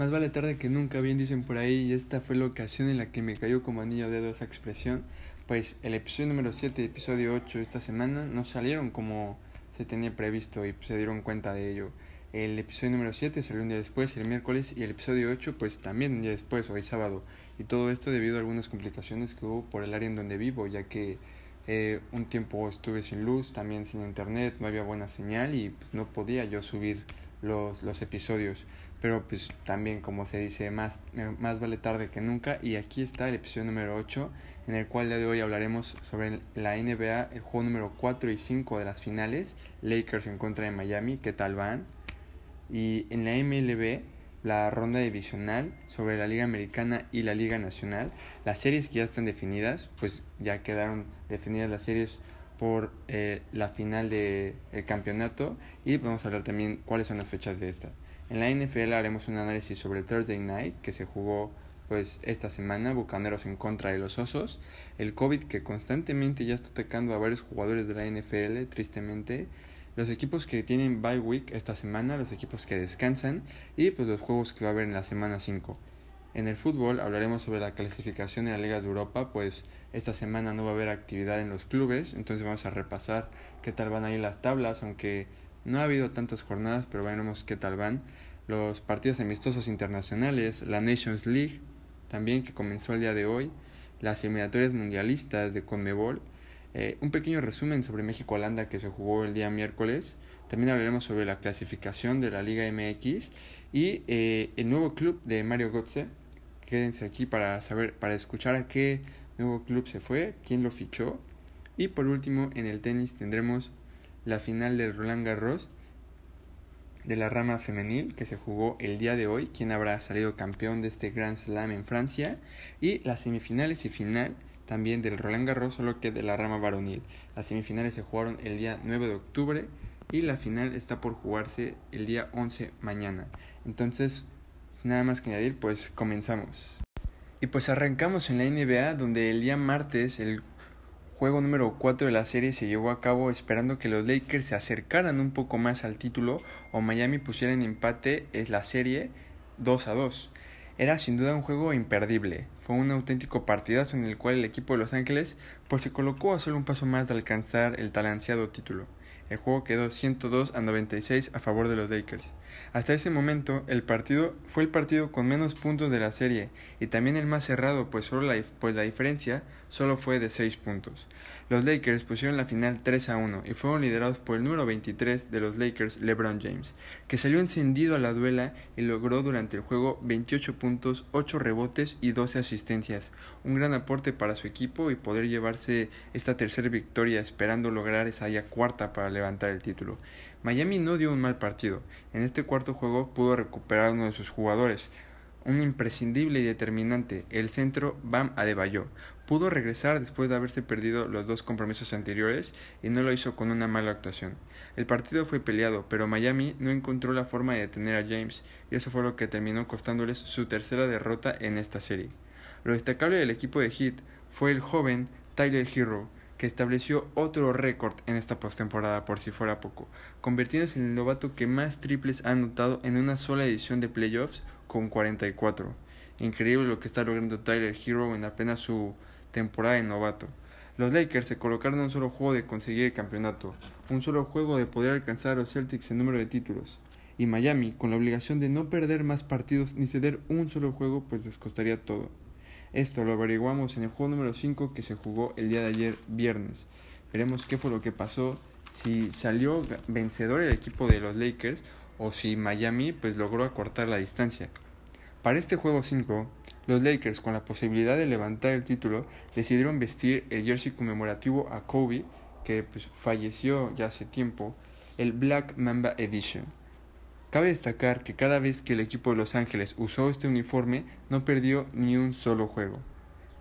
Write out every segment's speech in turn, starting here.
Más vale tarde que nunca, bien dicen por ahí, y esta fue la ocasión en la que me cayó como anillo de dedo esa expresión, pues el episodio número 7 y episodio 8 esta semana no salieron como se tenía previsto y se dieron cuenta de ello. El episodio número 7 salió un día después, el miércoles, y el episodio 8 pues también un día después, hoy sábado. Y todo esto debido a algunas complicaciones que hubo por el área en donde vivo, ya que eh, un tiempo estuve sin luz, también sin internet, no había buena señal y pues, no podía yo subir los, los episodios. Pero pues también como se dice, más, eh, más vale tarde que nunca. Y aquí está el episodio número 8, en el cual día de hoy hablaremos sobre la NBA, el juego número 4 y 5 de las finales. Lakers en contra de Miami, ¿qué tal van? Y en la MLB, la ronda divisional sobre la Liga Americana y la Liga Nacional. Las series que ya están definidas, pues ya quedaron definidas las series por eh, la final del el campeonato y vamos a hablar también cuáles son las fechas de esta. En la NFL haremos un análisis sobre el Thursday Night que se jugó pues esta semana, Bucaneros en contra de los Osos, el COVID que constantemente ya está atacando a varios jugadores de la NFL, tristemente, los equipos que tienen bye week esta semana, los equipos que descansan y pues los juegos que va a haber en la semana 5. En el fútbol hablaremos sobre la clasificación de la Liga de Europa, pues esta semana no va a haber actividad en los clubes, entonces vamos a repasar qué tal van ahí las tablas, aunque no ha habido tantas jornadas, pero veremos qué tal van. Los partidos amistosos internacionales, la Nations League, también que comenzó el día de hoy, las eliminatorias mundialistas de Conmebol, eh, un pequeño resumen sobre México-Holanda que se jugó el día miércoles. También hablaremos sobre la clasificación de la Liga MX y eh, el nuevo club de Mario Götze. Quédense aquí para saber, para escuchar a qué nuevo club se fue, quién lo fichó. Y por último, en el tenis tendremos la final del Roland Garros de la rama femenil que se jugó el día de hoy, quién habrá salido campeón de este Grand Slam en Francia, y las semifinales y final también del Roland Garros, solo que de la rama varonil. Las semifinales se jugaron el día 9 de octubre y la final está por jugarse el día 11 mañana. Entonces, sin nada más que añadir, pues comenzamos. Y pues arrancamos en la NBA, donde el día martes el juego número 4 de la serie se llevó a cabo esperando que los Lakers se acercaran un poco más al título o Miami pusiera en empate es la serie 2 a 2. Era sin duda un juego imperdible. Fue un auténtico partidazo en el cual el equipo de Los Ángeles pues se colocó a solo un paso más de alcanzar el talanceado título. El juego quedó 102 a 96 a favor de los Lakers. Hasta ese momento, el partido fue el partido con menos puntos de la serie y también el más cerrado, pues, solo la, pues la diferencia solo fue de 6 puntos. Los Lakers pusieron la final 3 a 1 y fueron liderados por el número 23 de los Lakers, LeBron James, que salió encendido a la duela y logró durante el juego 28 puntos, 8 rebotes y 12 asistencias, un gran aporte para su equipo y poder llevarse esta tercera victoria esperando lograr esa ya cuarta para levantar el título. Miami no dio un mal partido. En este cuarto juego pudo recuperar uno de sus jugadores, un imprescindible y determinante, el centro Bam Adebayo. Pudo regresar después de haberse perdido los dos compromisos anteriores y no lo hizo con una mala actuación. El partido fue peleado, pero Miami no encontró la forma de detener a James y eso fue lo que terminó costándoles su tercera derrota en esta serie. Lo destacable del equipo de Heat fue el joven Tyler Hero, que estableció otro récord en esta postemporada por si fuera poco, convirtiéndose en el novato que más triples ha anotado en una sola edición de playoffs con 44. Increíble lo que está logrando Tyler Hero en apenas su temporada de novato. Los Lakers se colocaron un solo juego de conseguir el campeonato, un solo juego de poder alcanzar a los Celtics en número de títulos, y Miami con la obligación de no perder más partidos ni ceder un solo juego pues les costaría todo. Esto lo averiguamos en el juego número 5 que se jugó el día de ayer viernes. Veremos qué fue lo que pasó, si salió vencedor el equipo de los Lakers o si Miami pues logró acortar la distancia. Para este juego 5, los Lakers con la posibilidad de levantar el título decidieron vestir el jersey conmemorativo a Kobe, que pues, falleció ya hace tiempo, el Black Mamba Edition. Cabe destacar que cada vez que el equipo de Los Ángeles usó este uniforme no perdió ni un solo juego.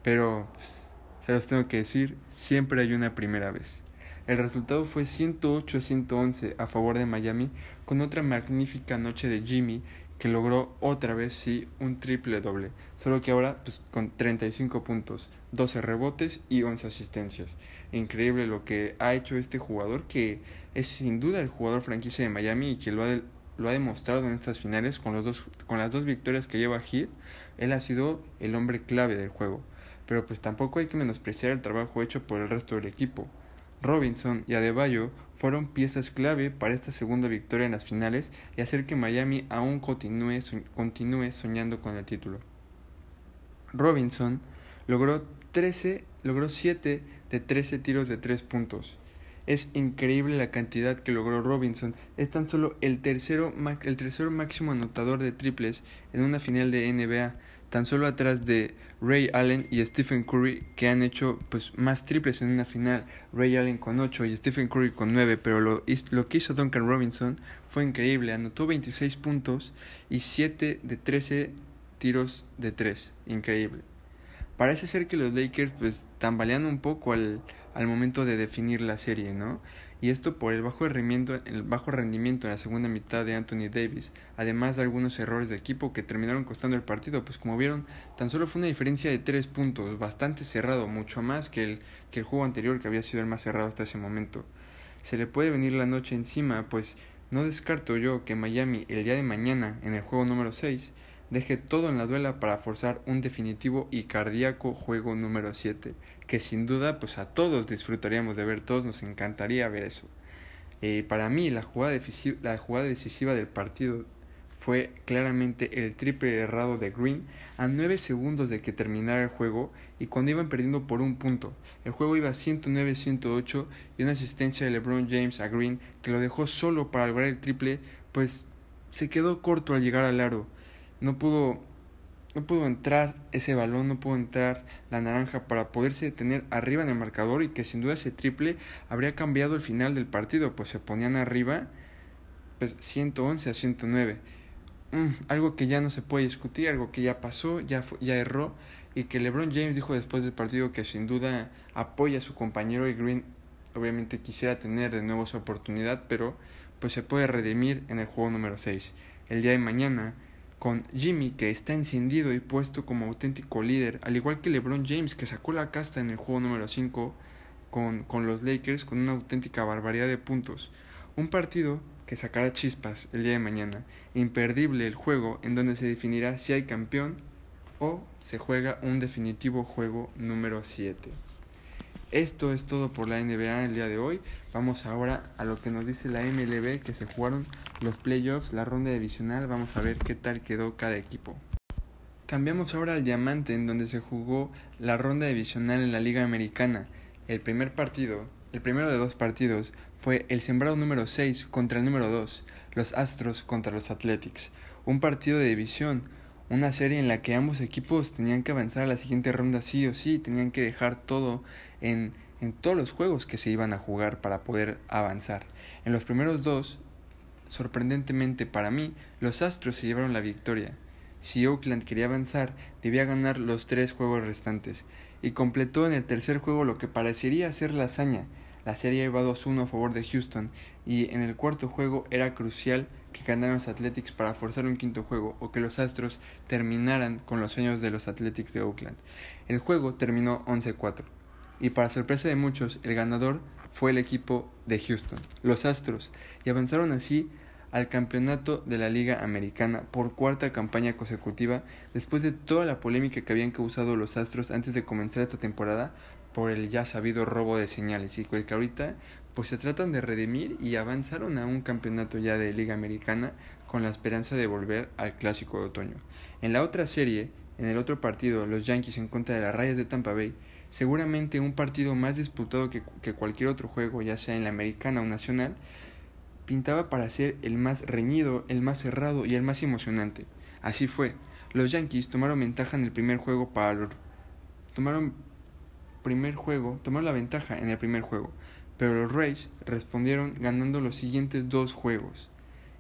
Pero, pues, se los tengo que decir, siempre hay una primera vez. El resultado fue 108 a 111 a favor de Miami, con otra magnífica noche de Jimmy que logró otra vez sí un triple doble, solo que ahora pues, con 35 puntos, 12 rebotes y 11 asistencias. Increíble lo que ha hecho este jugador que es sin duda el jugador franquicia de Miami y que lo ha lo ha demostrado en estas finales con, los dos, con las dos victorias que lleva Heat. Él ha sido el hombre clave del juego. Pero pues tampoco hay que menospreciar el trabajo hecho por el resto del equipo. Robinson y Adebayo fueron piezas clave para esta segunda victoria en las finales y hacer que Miami aún continúe, continúe soñando con el título. Robinson logró 13, logró 7 de 13 tiros de 3 puntos. Es increíble la cantidad que logró Robinson. Es tan solo el tercero, el tercero máximo anotador de triples en una final de NBA, tan solo atrás de Ray Allen y Stephen Curry que han hecho pues más triples en una final. Ray Allen con 8 y Stephen Curry con 9, pero lo, lo que hizo Duncan Robinson fue increíble. Anotó 26 puntos y 7 de 13 tiros de 3. Increíble. Parece ser que los Lakers pues tambalean un poco al, al momento de definir la serie, ¿no? Y esto por el bajo rendimiento, el bajo rendimiento en la segunda mitad de Anthony Davis, además de algunos errores de equipo que terminaron costando el partido, pues como vieron, tan solo fue una diferencia de 3 puntos, bastante cerrado, mucho más que el, que el juego anterior que había sido el más cerrado hasta ese momento. Se le puede venir la noche encima, pues no descarto yo que Miami el día de mañana, en el juego número 6, deje todo en la duela para forzar un definitivo y cardíaco juego número 7, que sin duda pues a todos disfrutaríamos de ver, todos nos encantaría ver eso. Eh, para mí la jugada, la jugada decisiva del partido fue claramente el triple errado de Green a 9 segundos de que terminara el juego y cuando iban perdiendo por un punto. El juego iba 109-108 y una asistencia de LeBron James a Green que lo dejó solo para lograr el triple, pues se quedó corto al llegar al aro no pudo no pudo entrar ese balón, no pudo entrar la naranja para poderse detener arriba en el marcador y que sin duda ese triple habría cambiado el final del partido, pues se ponían arriba pues 111 a 109. Mm, algo que ya no se puede discutir, algo que ya pasó, ya, ya erró y que LeBron James dijo después del partido que sin duda apoya a su compañero y Green obviamente quisiera tener de nuevo su oportunidad, pero pues se puede redimir en el juego número 6. El día de mañana con Jimmy que está encendido y puesto como auténtico líder, al igual que LeBron James que sacó la casta en el juego número 5 con, con los Lakers con una auténtica barbaridad de puntos. Un partido que sacará chispas el día de mañana, imperdible el juego en donde se definirá si hay campeón o se juega un definitivo juego número 7. Esto es todo por la NBA el día de hoy. Vamos ahora a lo que nos dice la MLB, que se jugaron los playoffs, la ronda divisional. Vamos a ver qué tal quedó cada equipo. Cambiamos ahora al diamante, en donde se jugó la ronda divisional en la Liga Americana. El primer partido, el primero de dos partidos, fue el sembrado número 6 contra el número 2, los Astros contra los Athletics. Un partido de división una serie en la que ambos equipos tenían que avanzar a la siguiente ronda sí o sí, tenían que dejar todo en, en todos los juegos que se iban a jugar para poder avanzar. En los primeros dos, sorprendentemente para mí, los Astros se llevaron la victoria. Si Oakland quería avanzar, debía ganar los tres juegos restantes, y completó en el tercer juego lo que parecería ser la hazaña. La serie iba 2-1 a favor de Houston, y en el cuarto juego era crucial que ganaran los Athletics para forzar un quinto juego o que los Astros terminaran con los sueños de los Athletics de Oakland. El juego terminó 11-4 y para sorpresa de muchos el ganador fue el equipo de Houston, los Astros, y avanzaron así al campeonato de la Liga Americana por cuarta campaña consecutiva después de toda la polémica que habían causado los Astros antes de comenzar esta temporada por el ya sabido robo de señales y que ahorita pues se tratan de redimir y avanzaron a un campeonato ya de Liga Americana con la esperanza de volver al clásico de otoño. En la otra serie, en el otro partido, los Yankees en contra de las Rayas de Tampa Bay, seguramente un partido más disputado que, que cualquier otro juego, ya sea en la americana o nacional, pintaba para ser el más reñido, el más cerrado y el más emocionante. Así fue. Los Yankees tomaron ventaja en el primer juego para los... tomaron primer juego, tomaron la ventaja en el primer juego, pero los Rays respondieron ganando los siguientes dos juegos.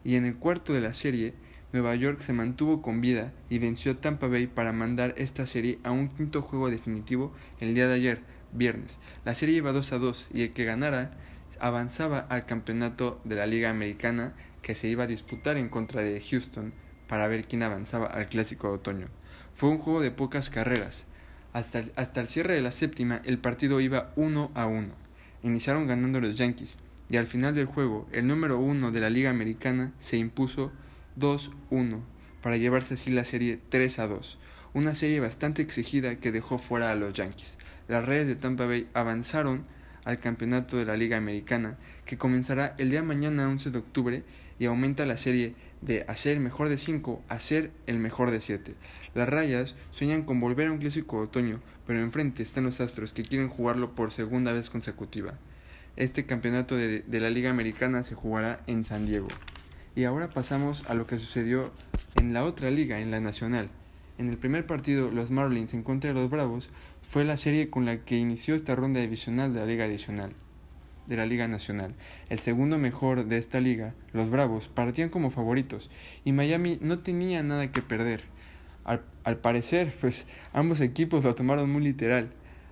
Y en el cuarto de la serie, Nueva York se mantuvo con vida y venció a Tampa Bay para mandar esta serie a un quinto juego definitivo el día de ayer, viernes. La serie iba 2 a 2 y el que ganara avanzaba al campeonato de la Liga Americana que se iba a disputar en contra de Houston para ver quién avanzaba al clásico de otoño. Fue un juego de pocas carreras. Hasta el, hasta el cierre de la séptima el partido iba 1 a 1. Iniciaron ganando los Yankees, y al final del juego el número uno de la Liga Americana se impuso 2-1 para llevarse así la serie 3 a 2, una serie bastante exigida que dejó fuera a los Yankees. Las Reyes de Tampa Bay avanzaron al campeonato de la Liga Americana, que comenzará el día mañana 11 de octubre y aumenta la serie de hacer el mejor de 5 a ser el mejor de 7. Las Rayas sueñan con volver a un clásico otoño, pero enfrente están los Astros que quieren jugarlo por segunda vez consecutiva. Este campeonato de, de la Liga Americana se jugará en San Diego. Y ahora pasamos a lo que sucedió en la otra liga, en la Nacional. En el primer partido, los Marlins en contra de los Bravos fue la serie con la que inició esta ronda divisional de la Liga Adicional de la Liga Nacional. El segundo mejor de esta liga, los Bravos, partían como favoritos y Miami no tenía nada que perder. Al, parecer, pues ambos equipos lo tomaron muy literal.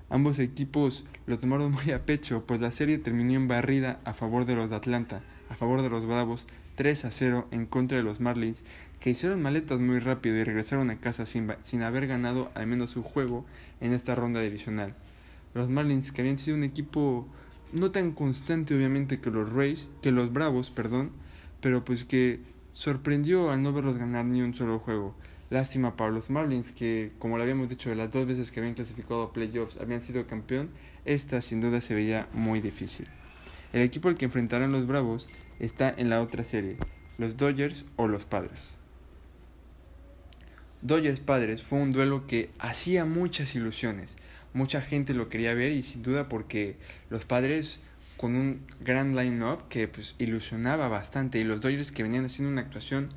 Ambos equipos lo tomaron muy a pecho, pues la serie terminó en barrida a favor de los de Atlanta, a favor de los Bravos, 3 a 0 en contra de los Marlins, que hicieron maletas muy rápido y regresaron a casa sin, sin haber ganado al menos un juego en esta ronda divisional. Los Marlins, que habían sido un equipo no tan constante obviamente que los Rays, que los Bravos, perdón, pero pues que sorprendió al no verlos ganar ni un solo juego. Lástima para los Marlins que, como lo habíamos dicho, de las dos veces que habían clasificado a playoffs habían sido campeón, esta sin duda se veía muy difícil. El equipo al que enfrentarán los Bravos está en la otra serie, los Dodgers o los Padres. Dodgers Padres fue un duelo que hacía muchas ilusiones. Mucha gente lo quería ver y sin duda porque los Padres con un gran line-up que pues ilusionaba bastante y los Dodgers que venían haciendo una actuación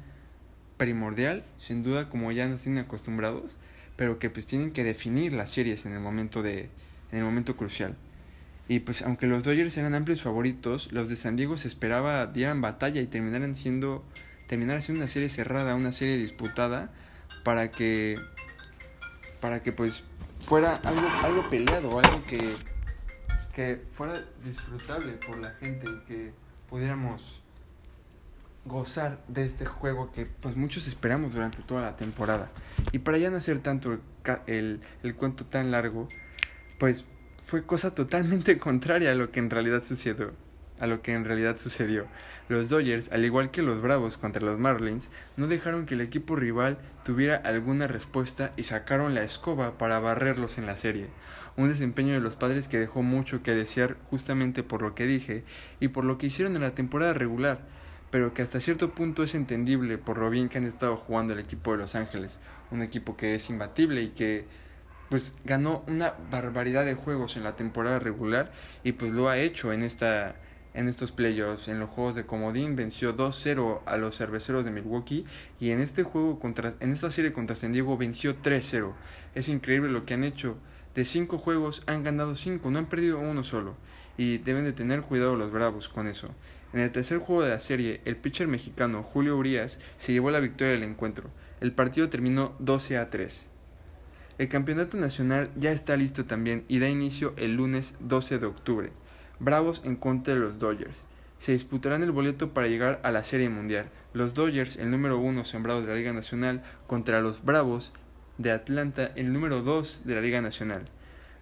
primordial, sin duda como ya nos tienen acostumbrados, pero que pues tienen que definir las series en el momento de en el momento crucial. Y pues aunque los Dodgers eran amplios favoritos, los de San Diego se esperaba dieran batalla y terminaran siendo terminaran siendo una serie cerrada, una serie disputada para que para que pues fuera algo algo peleado, algo que que fuera disfrutable por la gente y que pudiéramos gozar de este juego que pues muchos esperamos durante toda la temporada. Y para ya no hacer tanto el, el, el cuento tan largo, pues fue cosa totalmente contraria a lo que en realidad sucedió. A lo que en realidad sucedió. Los Dodgers, al igual que los Bravos contra los Marlins, no dejaron que el equipo rival tuviera alguna respuesta y sacaron la escoba para barrerlos en la serie. Un desempeño de los padres que dejó mucho que desear justamente por lo que dije y por lo que hicieron en la temporada regular, pero que hasta cierto punto es entendible por lo bien que han estado jugando el equipo de Los Ángeles, un equipo que es imbatible y que pues ganó una barbaridad de juegos en la temporada regular y pues lo ha hecho en esta en estos playoffs, en los juegos de comodín venció 2-0 a los cerveceros de Milwaukee y en este juego contra en esta serie contra San Diego venció 3-0. Es increíble lo que han hecho. De 5 juegos han ganado 5, no han perdido uno solo y deben de tener cuidado los Bravos con eso. En el tercer juego de la serie, el pitcher mexicano Julio Urias se llevó la victoria del encuentro. El partido terminó 12 a 3. El campeonato nacional ya está listo también y da inicio el lunes 12 de octubre. Bravos en contra de los Dodgers. Se disputarán el boleto para llegar a la Serie Mundial. Los Dodgers, el número uno sembrado de la Liga Nacional, contra los Bravos de Atlanta, el número 2 de la Liga Nacional.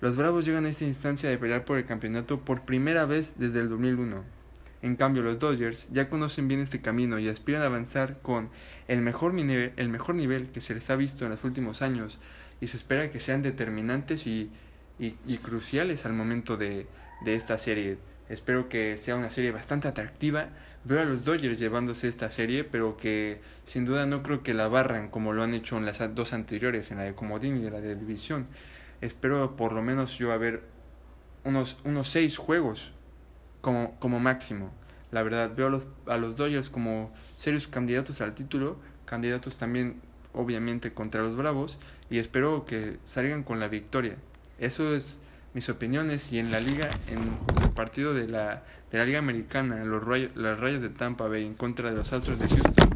Los Bravos llegan a esta instancia de pelear por el campeonato por primera vez desde el 2001. En cambio, los Dodgers ya conocen bien este camino y aspiran a avanzar con el mejor, el mejor nivel que se les ha visto en los últimos años y se espera que sean determinantes y, y, y cruciales al momento de, de, esta serie. Espero que sea una serie bastante atractiva. Veo a los Dodgers llevándose esta serie, pero que sin duda no creo que la barran como lo han hecho en las dos anteriores, en la de Comodín y en la de División. Espero por lo menos yo a ver unos, unos seis juegos como, como máximo. La verdad, veo a los, a los Dodgers como serios candidatos al título, candidatos también obviamente contra los Bravos y espero que salgan con la victoria. Eso es mis opiniones y en la liga, en el partido de la, de la liga americana, los rayos, las rayas de Tampa Bay en contra de los Astros de Houston,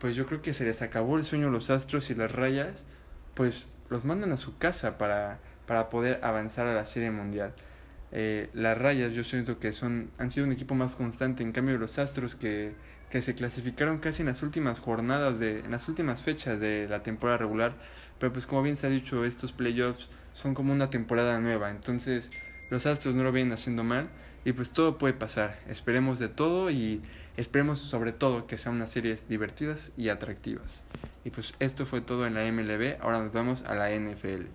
pues yo creo que se les acabó el sueño a los Astros y las rayas, pues los mandan a su casa para, para poder avanzar a la Serie Mundial. Eh, las rayas yo siento que son han sido un equipo más constante en cambio los astros que que se clasificaron casi en las últimas jornadas de en las últimas fechas de la temporada regular pero pues como bien se ha dicho estos playoffs son como una temporada nueva entonces los Astros no lo vienen haciendo mal y pues todo puede pasar. Esperemos de todo y esperemos sobre todo que sean unas series divertidas y atractivas. Y pues esto fue todo en la MLB, ahora nos vamos a la NFL.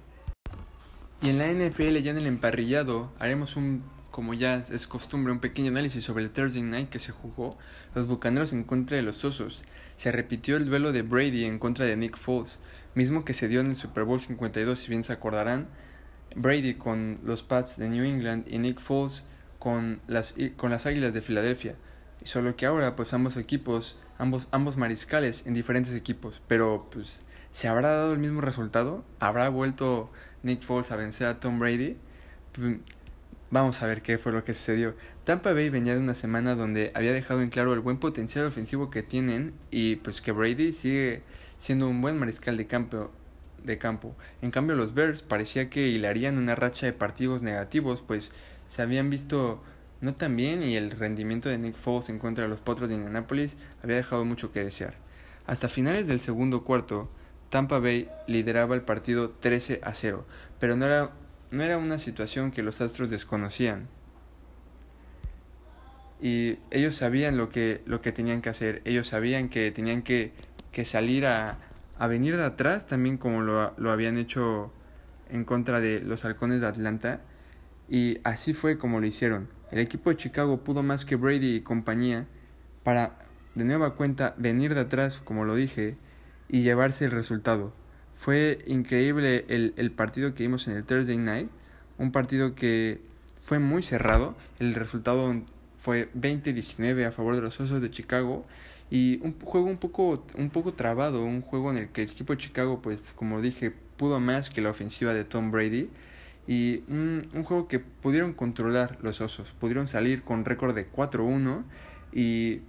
Y en la NFL ya en el emparrillado haremos un, como ya es costumbre, un pequeño análisis sobre el Thursday Night que se jugó, los Bucaneros en contra de los Osos. Se repitió el duelo de Brady en contra de Nick Foles, mismo que se dio en el Super Bowl 52, si bien se acordarán, Brady con los Pats de New England y Nick Foles con las, con las Águilas de Filadelfia. Solo que ahora pues ambos equipos, ambos, ambos mariscales en diferentes equipos, pero pues ¿se habrá dado el mismo resultado? ¿Habrá vuelto Nick Foles a vencer a Tom Brady? Pues, vamos a ver qué fue lo que sucedió. Tampa Bay venía de una semana donde había dejado en claro el buen potencial ofensivo que tienen y pues que Brady sigue siendo un buen mariscal de campo de campo. En cambio, los Bears parecía que hilarían una racha de partidos negativos, pues se habían visto no tan bien y el rendimiento de Nick Foles en contra de los Potros de Indianapolis había dejado mucho que desear. Hasta finales del segundo cuarto, Tampa Bay lideraba el partido 13 a 0, pero no era, no era una situación que los Astros desconocían. Y ellos sabían lo que, lo que tenían que hacer, ellos sabían que tenían que, que salir a, a venir de atrás, también como lo, lo habían hecho en contra de los halcones de Atlanta. Y así fue como lo hicieron. El equipo de Chicago pudo más que Brady y compañía para de nueva cuenta venir de atrás, como lo dije, y llevarse el resultado. Fue increíble el, el partido que vimos en el Thursday Night, un partido que fue muy cerrado. El resultado fue 20-19 a favor de los Osos de Chicago y un juego un poco, un poco trabado, un juego en el que el equipo de Chicago, pues como dije, pudo más que la ofensiva de Tom Brady. Y un, juego que pudieron controlar los osos, pudieron salir con récord de 4-1 y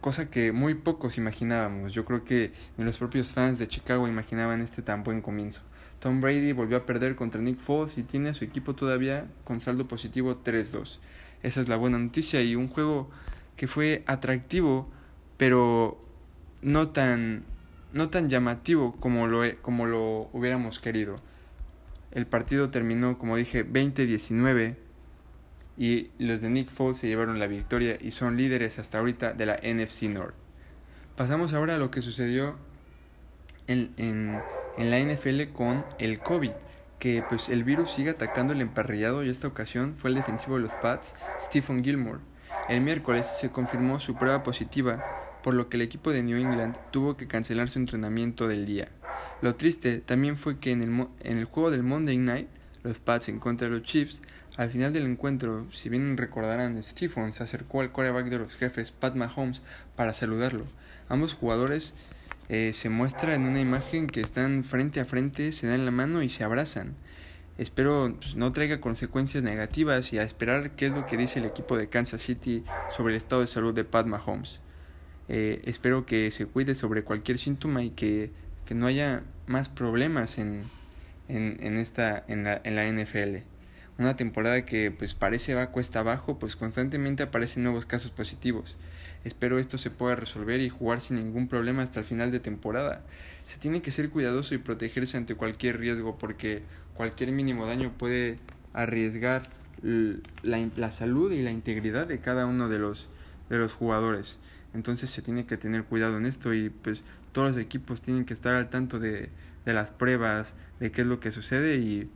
cosa que muy pocos imaginábamos. Yo creo que ni los propios fans de Chicago imaginaban este tan buen comienzo. Tom Brady volvió a perder contra Nick Foles y tiene a su equipo todavía con saldo positivo 3-2. Esa es la buena noticia y un juego que fue atractivo pero no tan, no tan llamativo como lo, como lo hubiéramos querido. El partido terminó, como dije, 20-19 y los de Nick Foles se llevaron la victoria y son líderes hasta ahorita de la NFC North. Pasamos ahora a lo que sucedió en, en, la NFL con el COVID, que pues el virus sigue atacando el emparrillado y esta ocasión fue el defensivo de los Pats, Stephen Gilmore. El miércoles se confirmó su prueba positiva por lo que el equipo de New England tuvo que cancelar su entrenamiento del día. Lo triste también fue que en el, en el juego del Monday Night, los Pats en contra de los Chiefs, al final del encuentro, si bien recordarán, Stephen se acercó al quarterback de los jefes, Pat Mahomes, para saludarlo. Ambos jugadores eh, se muestran en una imagen que están frente a frente, se dan la mano y se abrazan. Espero pues, no traiga consecuencias negativas y a esperar qué es lo que dice el equipo de Kansas City sobre el estado de salud de Pat Mahomes. Eh, espero que se cuide sobre cualquier síntoma y que, que no haya más problemas en, en, en esta, en, la, en la NFL. Una temporada que pues parece va cuesta abajo, pues constantemente aparecen nuevos casos positivos. Espero esto se pueda resolver y jugar sin ningún problema hasta el final de temporada. Se tiene que ser cuidadoso y protegerse ante cualquier riesgo porque cualquier mínimo daño puede arriesgar la, la salud y la integridad de cada uno de los, de los jugadores. Entonces se tiene que tener cuidado en esto y pues todos los equipos tienen que estar al tanto de, de las pruebas, de qué es lo que sucede y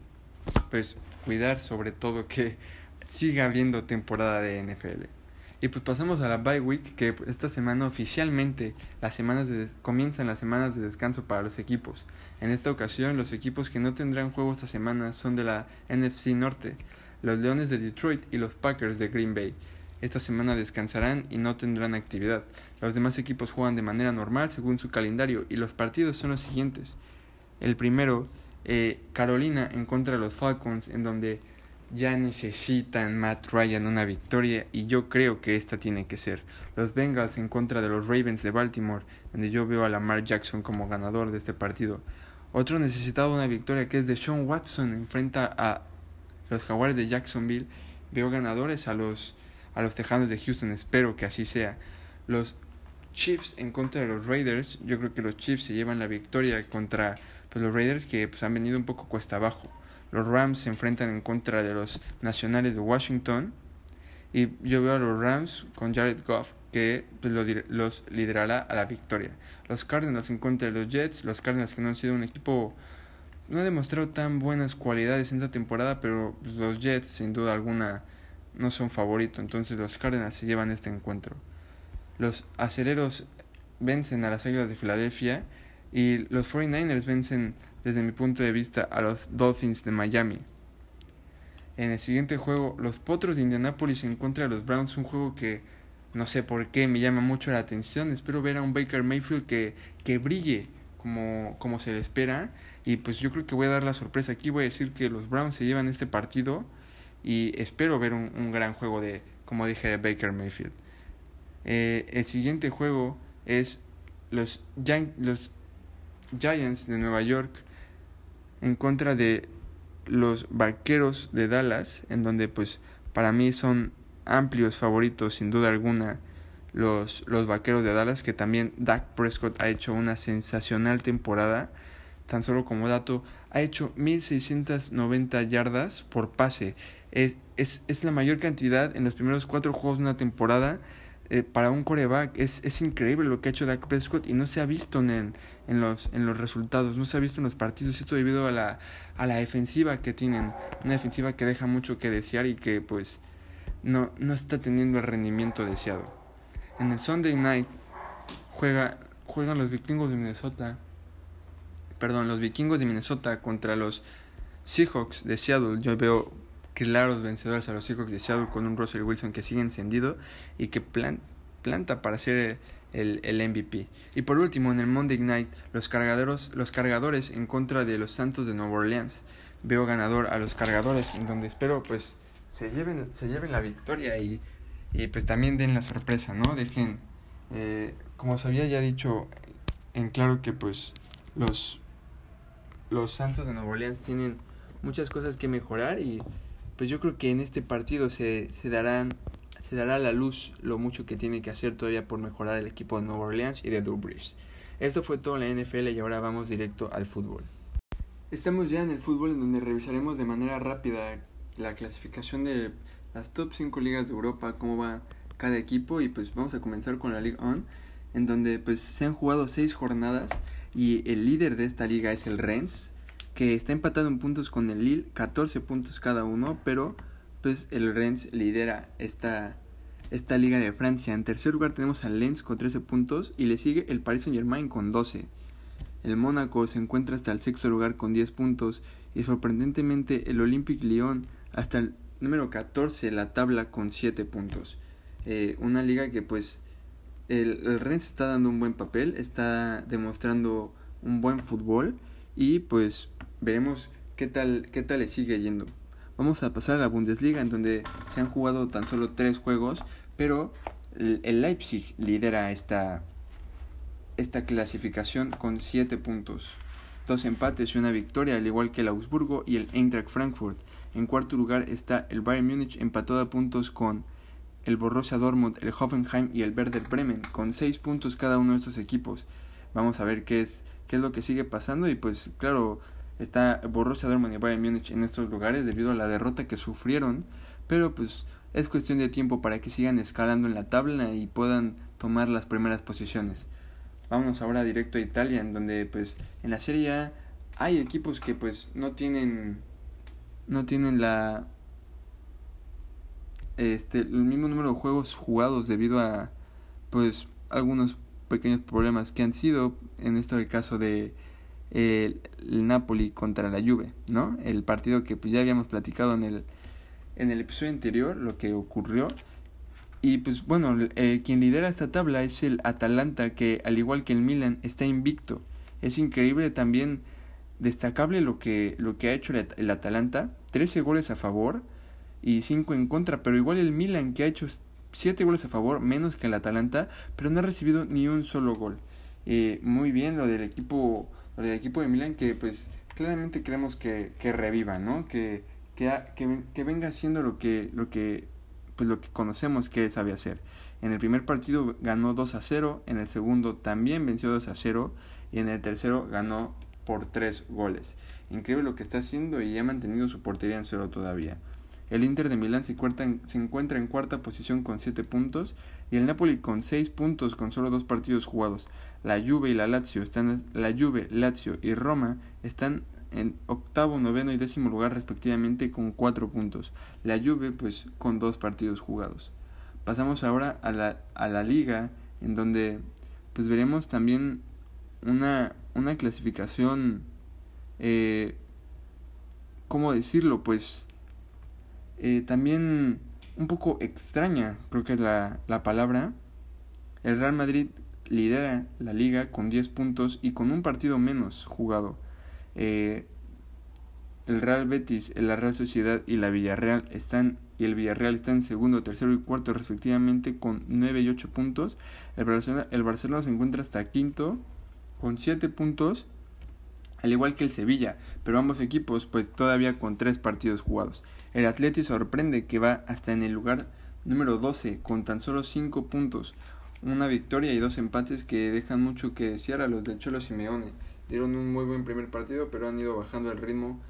pues cuidar sobre todo que siga habiendo temporada de NFL. Y pues pasamos a la bye week, que esta semana oficialmente las semanas de, comienzan las semanas de descanso para los equipos. En esta ocasión los equipos que no tendrán juego esta semana son de la NFC Norte, los Leones de Detroit y los Packers de Green Bay. Esta semana descansarán y no tendrán actividad. Los demás equipos juegan de manera normal según su calendario y los partidos son los siguientes. El primero, eh, Carolina en contra de los Falcons, en donde ya necesitan Matt Ryan una victoria y yo creo que esta tiene que ser. Los Bengals en contra de los Ravens de Baltimore, donde yo veo a Lamar Jackson como ganador de este partido. Otro necesitado una victoria que es de Sean Watson enfrenta a los Jaguars de Jacksonville. Veo ganadores a los a los Tejanos de Houston. Espero que así sea. Los Chiefs en contra de los Raiders. Yo creo que los Chiefs se llevan la victoria contra pues, los Raiders que pues, han venido un poco cuesta abajo. los Rams se enfrentan en contra de los Nacionales de Washington. Y yo veo a los Rams con Jared Goff, que pues, los liderará a la victoria. Los Cardinals en contra de los Jets. Los Cardinals que no han sido un equipo. No ha demostrado tan buenas cualidades en esta temporada, pero pues, los Jets, sin duda alguna, no son favoritos. Entonces los Cardinals se llevan este encuentro. Los aceleros vencen a las Águilas de Filadelfia. Y los 49ers vencen, desde mi punto de vista, a los Dolphins de Miami. En el siguiente juego, los Potros de Indianapolis en contra de los Browns, un juego que no sé por qué me llama mucho la atención. Espero ver a un Baker Mayfield que, que brille como, como se le espera. Y pues yo creo que voy a dar la sorpresa aquí. Voy a decir que los Browns se llevan este partido. Y espero ver un, un gran juego de, como dije, de Baker Mayfield. Eh, el siguiente juego es los, los Giants de Nueva York en contra de los Vaqueros de Dallas, en donde pues para mí son amplios favoritos sin duda alguna los, los Vaqueros de Dallas, que también Dak Prescott ha hecho una sensacional temporada. Tan solo como dato, ha hecho 1690 yardas por pase. Es, es, es la mayor cantidad en los primeros cuatro juegos de una temporada eh, para un coreback es, es increíble lo que ha hecho Dak Prescott y no se ha visto en, en, los, en los resultados, no se ha visto en los partidos. Esto debido a la, a la defensiva que tienen, una defensiva que deja mucho que desear y que pues no, no está teniendo el rendimiento deseado. En el Sunday Night juega, juegan los vikingos de Minnesota, perdón, los vikingos de Minnesota contra los Seahawks de Seattle. Yo veo claros vencedores a los Seahawks de Seattle con un Russell Wilson que sigue encendido y que planta para ser el, el, MVP. Y por último, en el Monday Night, los, cargadores, los cargadores en contra de los Santos de Nueva Orleans. Veo ganador a los cargadores, en donde espero pues se lleven, se lleven la victoria y, y pues también den la sorpresa, ¿no? Dejen, eh, como os había ya dicho en claro que pues los, los Santos de Nueva Orleans tienen muchas cosas que mejorar y pues yo creo que en este partido se, se, darán, se dará a la luz lo mucho que tiene que hacer todavía por mejorar el equipo de Nueva Orleans y de Drew Esto fue todo en la NFL y ahora vamos directo al fútbol. Estamos ya en el fútbol en donde revisaremos de manera rápida la clasificación de las top 5 ligas de Europa, cómo va cada equipo y pues vamos a comenzar con la Ligue 1 en donde pues se han jugado 6 jornadas y el líder de esta liga es el Rennes que está empatado en puntos con el Lille, 14 puntos cada uno, pero pues el Rennes lidera esta, esta liga de Francia. En tercer lugar tenemos al Lens con 13 puntos y le sigue el Paris Saint Germain con 12. El Mónaco se encuentra hasta el sexto lugar con 10 puntos y sorprendentemente el Olympique Lyon hasta el número 14 la tabla con 7 puntos. Eh, una liga que pues el, el Rennes está dando un buen papel, está demostrando un buen fútbol y pues veremos qué tal, qué tal le sigue yendo. Vamos a pasar a la Bundesliga en donde se han jugado tan solo tres juegos, pero el Leipzig lidera esta, esta clasificación con siete puntos. Dos empates y una victoria, al igual que el Augsburgo y el Eintracht Frankfurt. En cuarto lugar está el Bayern Múnich empatado a puntos con el Borussia Dortmund, el Hoffenheim y el Werder Bremen, con seis puntos cada uno de estos equipos. Vamos a ver qué es qué es lo que sigue pasando y pues claro, está Borussia Dortmund y Bayern Múnich en estos lugares debido a la derrota que sufrieron, pero pues es cuestión de tiempo para que sigan escalando en la tabla y puedan tomar las primeras posiciones. Vamos ahora directo a Italia, en donde pues en la Serie A hay equipos que pues no tienen no tienen la este el mismo número de juegos jugados debido a pues algunos pequeños problemas que han sido, en este el caso de el, Napoli contra la Juve, ¿no? El partido que pues ya habíamos platicado en el, en el episodio anterior, lo que ocurrió. Y pues bueno, eh, quien lidera esta tabla es el Atalanta, que al igual que el Milan está invicto. Es increíble también, destacable lo que, lo que ha hecho el, el Atalanta, 13 goles a favor y 5 en contra, pero igual el Milan que ha hecho 7 goles a favor, menos que el Atalanta, pero no ha recibido ni un solo gol. Eh, muy bien lo del equipo lo del equipo de Milan que pues claramente queremos que, que reviva, ¿no? Que, que, que, venga haciendo lo que, lo que pues lo que conocemos que sabe hacer. En el primer partido ganó 2 a 0, en el segundo también venció 2 a 0 y en el tercero ganó por 3 goles. Increíble lo que está haciendo y ha mantenido su portería en cero todavía. El Inter de Milán se, encuentra en cuarta posición con 7 puntos y el Napoli con 6 puntos con solo dos partidos jugados. La Juve y la Lazio están la Juve, Lazio y Roma están en octavo, noveno y décimo lugar respectivamente con 4 puntos. La Juve pues con dos partidos jugados. Pasamos ahora a la, a la liga en donde pues veremos también una, una clasificación eh, ¿cómo decirlo? Pues eh, también un poco extraña, creo que es la, la palabra. El Real Madrid lidera la liga con 10 puntos y con un partido menos jugado. Eh, el Real Betis, la Real Sociedad y la Villarreal están y el Villarreal está en segundo, tercero y cuarto respectivamente con 9 y 8 puntos. El Barcelona, el Barcelona se encuentra hasta quinto con 7 puntos, al igual que el Sevilla, pero ambos equipos pues todavía con 3 partidos jugados. El Atleti sorprende que va hasta en el lugar número 12 con tan solo 5 puntos, una victoria y dos empates que dejan mucho que desear a los de Cholo Simeone. Dieron un muy buen primer partido, pero han ido bajando el ritmo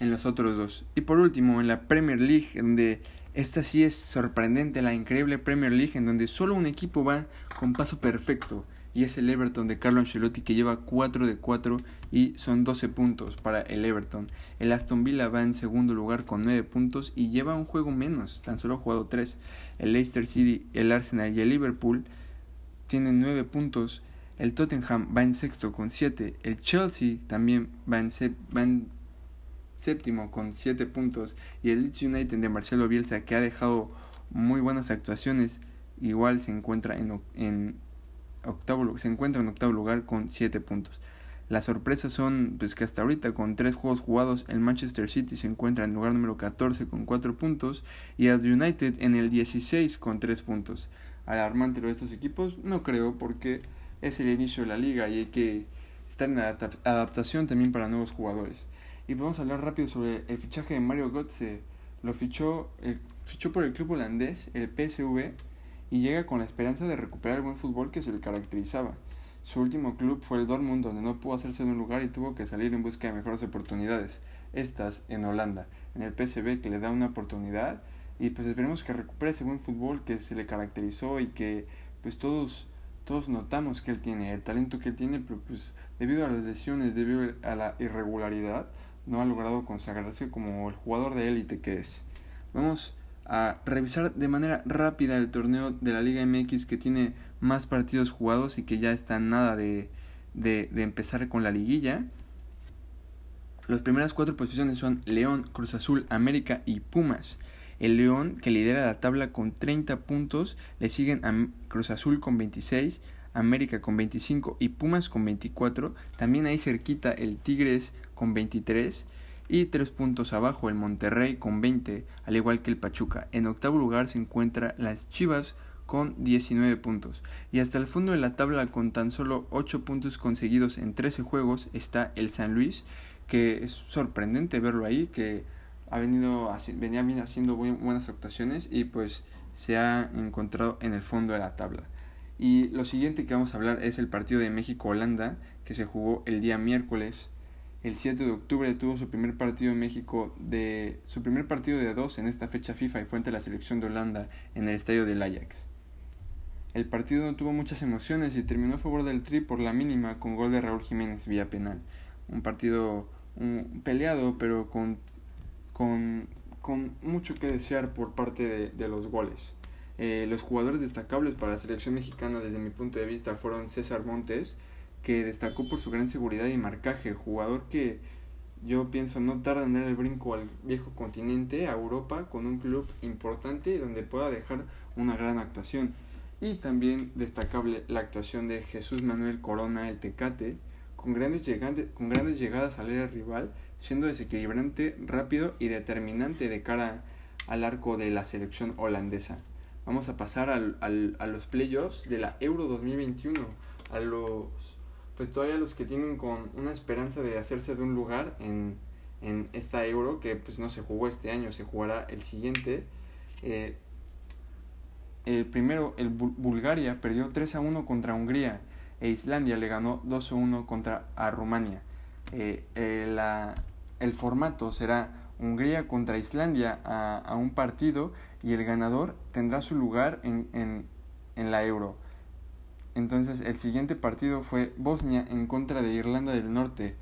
en los otros dos. Y por último, en la Premier League, donde esta sí es sorprendente, la increíble Premier League, en donde solo un equipo va con paso perfecto, y es el Everton de Carlo Ancelotti, que lleva 4 de 4 y son 12 puntos para el Everton. El Aston Villa va en segundo lugar con 9 puntos y lleva un juego menos, tan solo ha jugado 3. El Leicester City, el Arsenal y el Liverpool tienen 9 puntos. El Tottenham va en sexto con 7. El Chelsea también va en, va en séptimo con 7 puntos y el Leeds United de Marcelo Bielsa que ha dejado muy buenas actuaciones igual se encuentra en, en octavo se encuentra en octavo lugar con 7 puntos. Las sorpresas son pues que hasta ahorita con 3 juegos jugados el Manchester City se encuentra en el lugar número 14 con 4 puntos y el United en el 16 con 3 puntos. Alarmante lo de estos equipos, no creo porque es el inicio de la liga y hay que estar en adaptación también para nuevos jugadores. Y vamos a hablar rápido sobre el fichaje de Mario Götze. Lo fichó, el, fichó por el club holandés, el PSV, y llega con la esperanza de recuperar el buen fútbol que se le caracterizaba. Su último club fue el Dortmund, donde no pudo hacerse de un lugar y tuvo que salir en busca de mejores oportunidades. Estas en Holanda, en el PSV, que le da una oportunidad. Y pues esperemos que recupere ese buen fútbol que se le caracterizó y que pues todos todos notamos que él tiene, el talento que él tiene, pero pues debido a las lesiones, debido a la irregularidad, no ha logrado consagrarse como el jugador de élite que es. Vamos a revisar de manera rápida el torneo de la Liga MX que tiene más partidos jugados y que ya está nada de, de, empezar con la liguilla. Las primeras cuatro posiciones son León, Cruz Azul, América y Pumas. El León, que lidera la tabla con 30 puntos, le siguen a Cruz Azul con 26, América con 25 y Pumas con 24. También ahí cerquita el Tigres con 23 y tres puntos abajo el Monterrey con 20, al igual que el Pachuca. En octavo lugar se encuentra las Chivas con 19 puntos. Y hasta el fondo de la tabla con tan solo 8 puntos conseguidos en 13 juegos está el San Luis, que es sorprendente verlo ahí, que ha venido venía haciendo buenas actuaciones y pues se ha encontrado en el fondo de la tabla. Y lo siguiente que vamos a hablar es el partido de México-Holanda, que se jugó el día miércoles. El 7 de octubre tuvo su primer partido en México de su primer partido de dos en esta fecha FIFA y fue ante la selección de Holanda en el estadio del Ajax. El partido no tuvo muchas emociones y terminó a favor del Tri por la mínima con gol de Raúl Jiménez vía penal. Un partido peleado pero con, con, con, mucho que desear por parte de, de los goles. Eh, los jugadores destacables para la selección mexicana desde mi punto de vista fueron César Montes, que destacó por su gran seguridad y marcaje, jugador que yo pienso no tarda en dar el brinco al viejo continente, a Europa, con un club importante donde pueda dejar una gran actuación. Y también destacable la actuación de Jesús Manuel Corona, el Tecate, con grandes, con grandes llegadas al área rival, siendo desequilibrante, rápido y determinante de cara al arco de la selección holandesa vamos a pasar al, al, a los playoffs de la Euro 2021. A los, pues todavía los que tienen con una esperanza de hacerse de un lugar en, en esta Euro, que pues no se jugó este año, se jugará el siguiente. Eh, el primero, el Bulgaria, perdió 3 a 1 contra Hungría e Islandia le ganó 2 a 1 contra a Rumania. eh, el formato será Hungría contra Islandia a, un partido y el ganador tendrá su lugar en, en, en la Euro. Entonces el siguiente partido fue Bosnia en contra de Irlanda del Norte.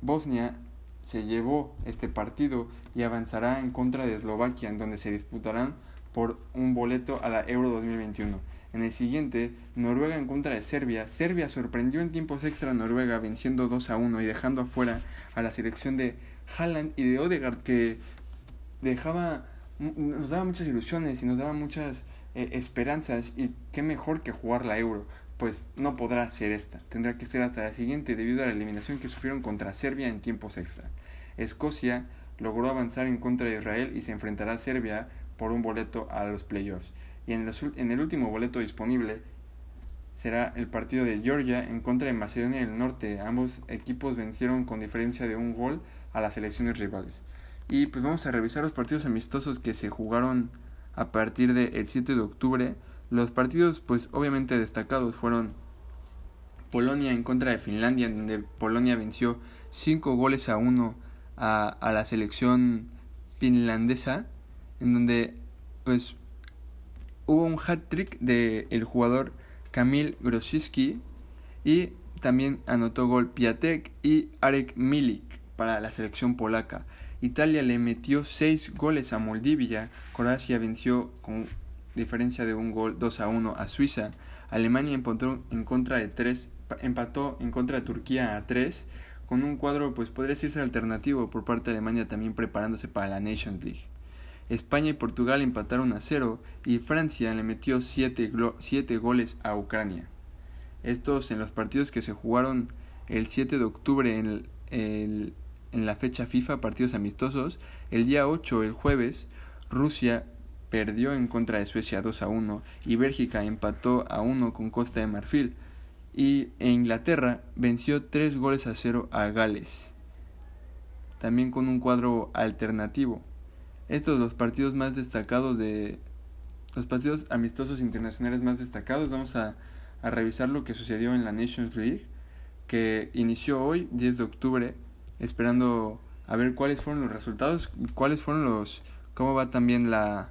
Bosnia se llevó este partido y avanzará en contra de Eslovaquia, en donde se disputarán por un boleto a la Euro 2021. En el siguiente, Noruega en contra de Serbia. Serbia sorprendió en tiempos extra a Noruega venciendo 2 a 1 y dejando afuera a la selección de Haaland y de Odegaard que dejaba nos daba muchas ilusiones y nos daba muchas eh, esperanzas y qué mejor que jugar la Euro. Pues no podrá ser esta, tendrá que ser hasta la siguiente debido a la eliminación que sufrieron contra Serbia en tiempos extra. Escocia logró avanzar en contra de Israel y se enfrentará a Serbia por un boleto a los playoffs y en, en el último boleto disponible será el partido de Georgia en contra de Macedonia del Norte. Ambos equipos vencieron con diferencia de un gol a las selecciones rivales. Y pues vamos a revisar los partidos amistosos que se jugaron a partir del 7 de octubre. Los partidos pues obviamente destacados fueron Polonia en contra de Finlandia, en donde Polonia venció 5 goles a 1 a, a la selección finlandesa, en donde pues hubo un hat-trick del el jugador Kamil Grosicki y también anotó gol Piatek y Arek Milik para la selección polaca. Italia le metió 6 goles a Moldivia, Croacia venció con diferencia de un gol 2 a 1 a Suiza, Alemania empató en contra de 3, empató en contra de Turquía a 3 con un cuadro pues podría decirse alternativo por parte de Alemania también preparándose para la Nations League. España y Portugal empataron a cero y Francia le metió 7 siete, goles a Ucrania. Estos en los partidos que se jugaron el 7 de octubre en, el, en la fecha FIFA, partidos amistosos. El día 8, el jueves, Rusia perdió en contra de Suecia 2 a 1 y Bélgica empató a 1 con Costa de Marfil. Y Inglaterra venció 3 goles a 0 a Gales. También con un cuadro alternativo. Estos los partidos más destacados de los partidos amistosos internacionales más destacados. Vamos a, a revisar lo que sucedió en la Nations League, que inició hoy, 10 de octubre, esperando a ver cuáles fueron los resultados, cuáles fueron los, cómo va también la,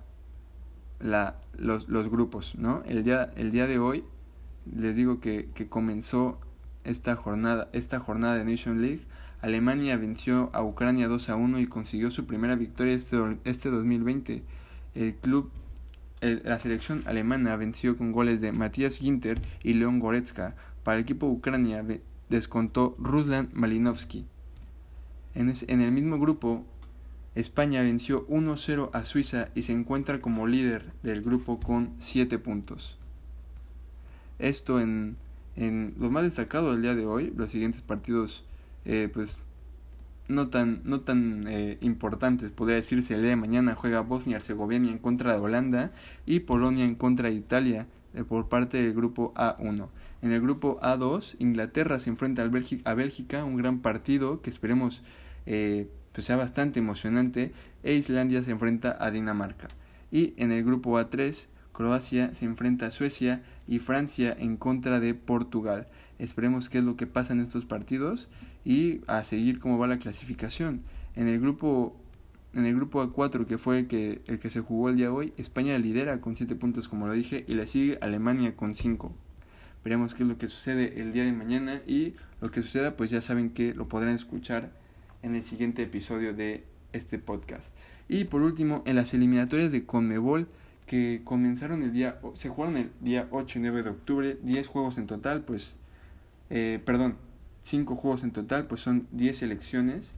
la, los, los grupos, ¿no? El día, el día de hoy les digo que, que comenzó esta jornada, esta jornada de Nations League Alemania venció a Ucrania 2 a 1 y consiguió su primera victoria este, este 2020. El club, la selección alemana venció con goles de Matías Ginter y Leon Goretzka. Para el equipo Ucrania descontó Ruslan Malinovsky. En, en el mismo grupo, España venció 1-0 a Suiza y se encuentra como líder del grupo con 7 puntos. Esto en, en lo más destacado del día de hoy, los siguientes partidos eh, pues no tan, no tan eh, importantes, podría decirse. El día de mañana juega Bosnia y Herzegovina en contra de Holanda y Polonia en contra de Italia eh, por parte del grupo A1. En el grupo A2, Inglaterra se enfrenta a Bélgica, un gran partido que esperemos pues sea bastante emocionante, e Islandia se enfrenta a Dinamarca. Y en el grupo A3, Croacia se enfrenta a Suecia y Francia en contra de Portugal. Esperemos qué es lo que pasa en estos partidos y a seguir cómo va la clasificación. En el grupo en el grupo A4 que fue el que el que se jugó el día de hoy, España lidera con 7 puntos como lo dije y le sigue Alemania con 5. Veremos qué es lo que sucede el día de mañana y lo que suceda pues ya saben que lo podrán escuchar en el siguiente episodio de este podcast. Y por último, en las eliminatorias de Conmebol que comenzaron el día se jugaron el día 8 y 9 de octubre, 10 juegos en total, pues eh, perdón, 5 juegos en total, pues son 10 selecciones.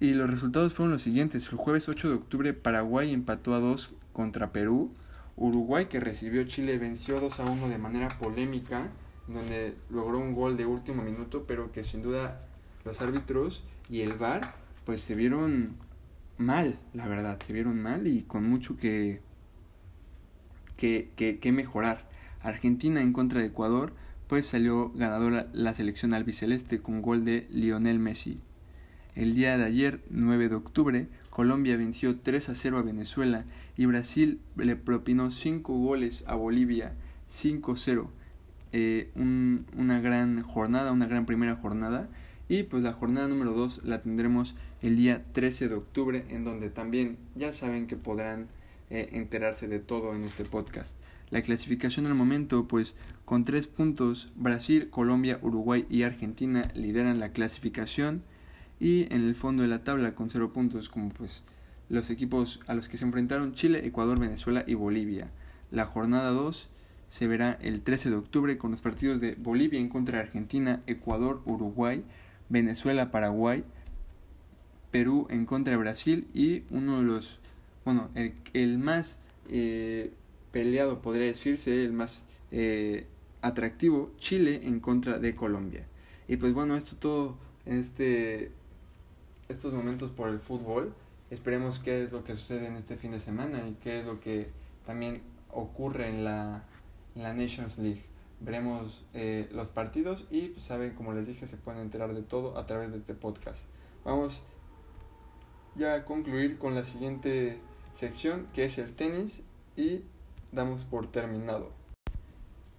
Y los resultados fueron los siguientes. El jueves 8 de octubre Paraguay empató a 2 contra Perú. Uruguay que recibió Chile venció 2 a 1 de manera polémica, donde logró un gol de último minuto, pero que sin duda los árbitros y el VAR pues se vieron mal, la verdad, se vieron mal y con mucho que, que, que, mejorar. Argentina en contra de Ecuador pues salió ganadora la selección albiceleste con gol de Lionel Messi. El día de ayer, 9 de octubre, Colombia venció 3 a 0 a Venezuela y Brasil le propinó 5 goles a Bolivia, 5-0. Eh, una gran jornada, una gran primera jornada. Y pues la jornada número 2 la tendremos el día 13 de octubre, en donde también ya saben que podrán eh, enterarse de todo en este podcast. La clasificación al momento, pues con tres puntos, Brasil, Colombia, Uruguay y Argentina lideran la clasificación y en el fondo de la tabla con cero puntos como pues los equipos a los que se enfrentaron Chile, Ecuador, Venezuela y Bolivia. La jornada 2 se verá el 13 de octubre con los partidos de Bolivia en contra de Argentina, Ecuador, Uruguay, Venezuela, Paraguay, Perú en contra de Brasil y uno de los, bueno, el, el más eh, peleado podría decirse, el más eh, atractivo, Chile en contra de Colombia. Y pues bueno, esto todo en este, estos momentos por el fútbol. Esperemos qué es lo que sucede en este fin de semana y qué es lo que también ocurre en la, en la Nations League veremos eh, los partidos y pues, saben, como les dije, se pueden enterar de todo a través de este podcast. Vamos ya a concluir con la siguiente sección que es el tenis y damos por terminado.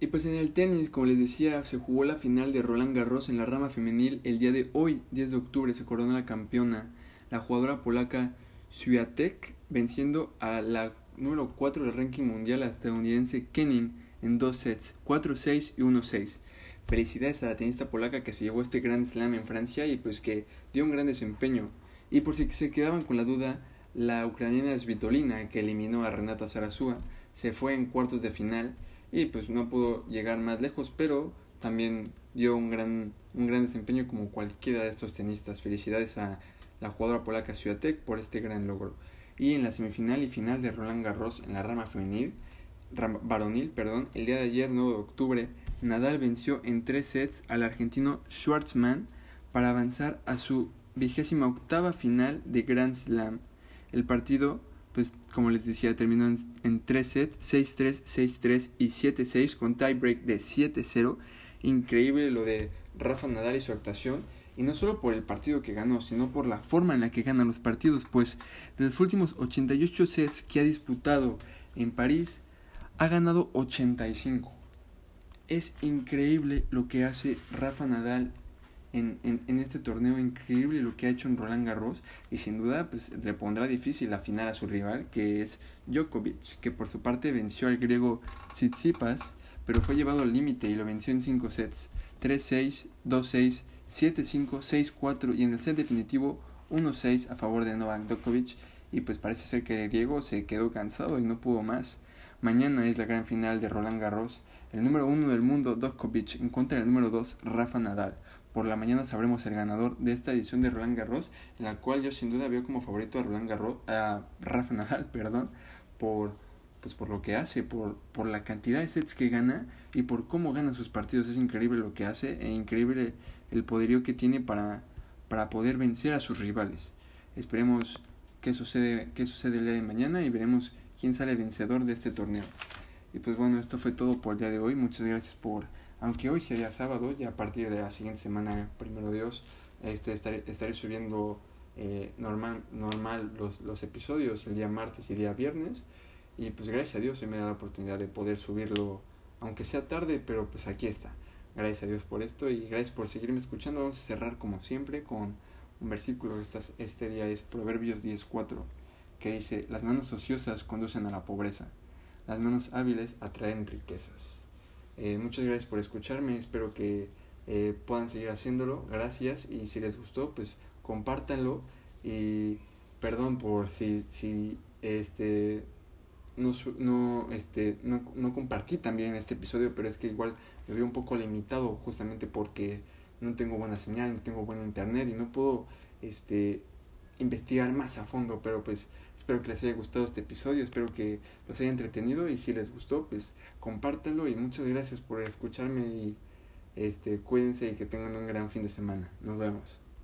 Y pues en el tenis, como les decía, se jugó la final de Roland Garros en la rama femenil el día de hoy, 10 de octubre, se coronó la campeona, la jugadora polaca Swiatek, venciendo a la número 4 del ranking mundial estadounidense Kenin en dos sets, 4-6 y 1-6. Felicidades a la tenista polaca que se llevó este Grand Slam en Francia y pues que dio un gran desempeño. Y por si se quedaban con la duda, la ucraniana Svitolina, que eliminó a Renata Sarasúa, se fue en cuartos de final y pues no pudo llegar más lejos, pero también dio un gran, un gran desempeño como cualquiera de estos tenistas. Felicidades a la jugadora polaca Swiatek por este gran logro. Y en la semifinal y final de Roland Garros en la rama femenil, varonil, perdón, el día de ayer, 9 de octubre, Nadal venció en tres sets al argentino Schwartzman para avanzar a su vigésima octava final de Grand Slam. El partido, pues como les decía, terminó en, en tres sets, 6-3, 6-3 y 7-6 con tiebreak de 7-0. Increíble lo de Rafa Nadal y su actuación. Y no solo por el partido que ganó, sino por la forma en la que ganan los partidos, pues de los últimos 88 sets que ha disputado en París, ha ganado 85. Es increíble lo que hace Rafa Nadal en, en, este torneo, increíble lo que ha hecho en Roland Garros y sin duda pues, le pondrá difícil afinar a su rival que es Djokovic, que por su parte venció al griego Tsitsipas, pero fue llevado al límite y lo venció en 5 sets, 3-6, 2-6, 7-5, 6-4 y en el set definitivo 1-6 a favor de Novak Djokovic y pues parece ser que el griego se quedó cansado y no pudo más. Mañana es la gran final de Roland Garros. El número uno del mundo, Djokovic, encuentra el número dos, Rafa Nadal. Por la mañana sabremos el ganador de esta edición de Roland Garros, en la cual yo sin duda veo como favorito a Roland Garros, a Rafa Nadal, perdón, por pues por lo que hace, por, por la cantidad de sets que gana y por cómo gana sus partidos. Es increíble lo que hace e increíble el poderío que tiene para, para poder vencer a sus rivales. Esperemos qué sucede, qué sucede el día de mañana y veremos quién sale vencedor de este torneo. Y pues bueno, esto fue todo por el día de hoy. Muchas gracias por, aunque hoy sea sábado, ya a partir de la siguiente semana, primero Dios, este, estaré, estaré subiendo eh, normal, normal los, los episodios el día martes y día viernes. Y pues gracias a Dios se me da la oportunidad de poder subirlo, aunque sea tarde, pero pues aquí está. Gracias a Dios por esto y gracias por seguirme escuchando. Vamos a cerrar como siempre con un versículo. este día es Proverbios 10.4 que dice, las manos ociosas conducen a la pobreza, las manos hábiles atraen riquezas. Eh, muchas gracias por escucharme, espero que eh, puedan seguir haciéndolo, gracias y si les gustó, pues compártanlo y perdón por si, si este, no, no, este, no, no compartí también este episodio, pero es que igual me veo un poco limitado justamente porque no tengo buena señal, no tengo buen internet y no puedo este, investigar más a fondo, pero pues Espero que les haya gustado este episodio, espero que los haya entretenido y si les gustó, pues compártanlo y muchas gracias por escucharme y este cuídense y que tengan un gran fin de semana. Nos vemos.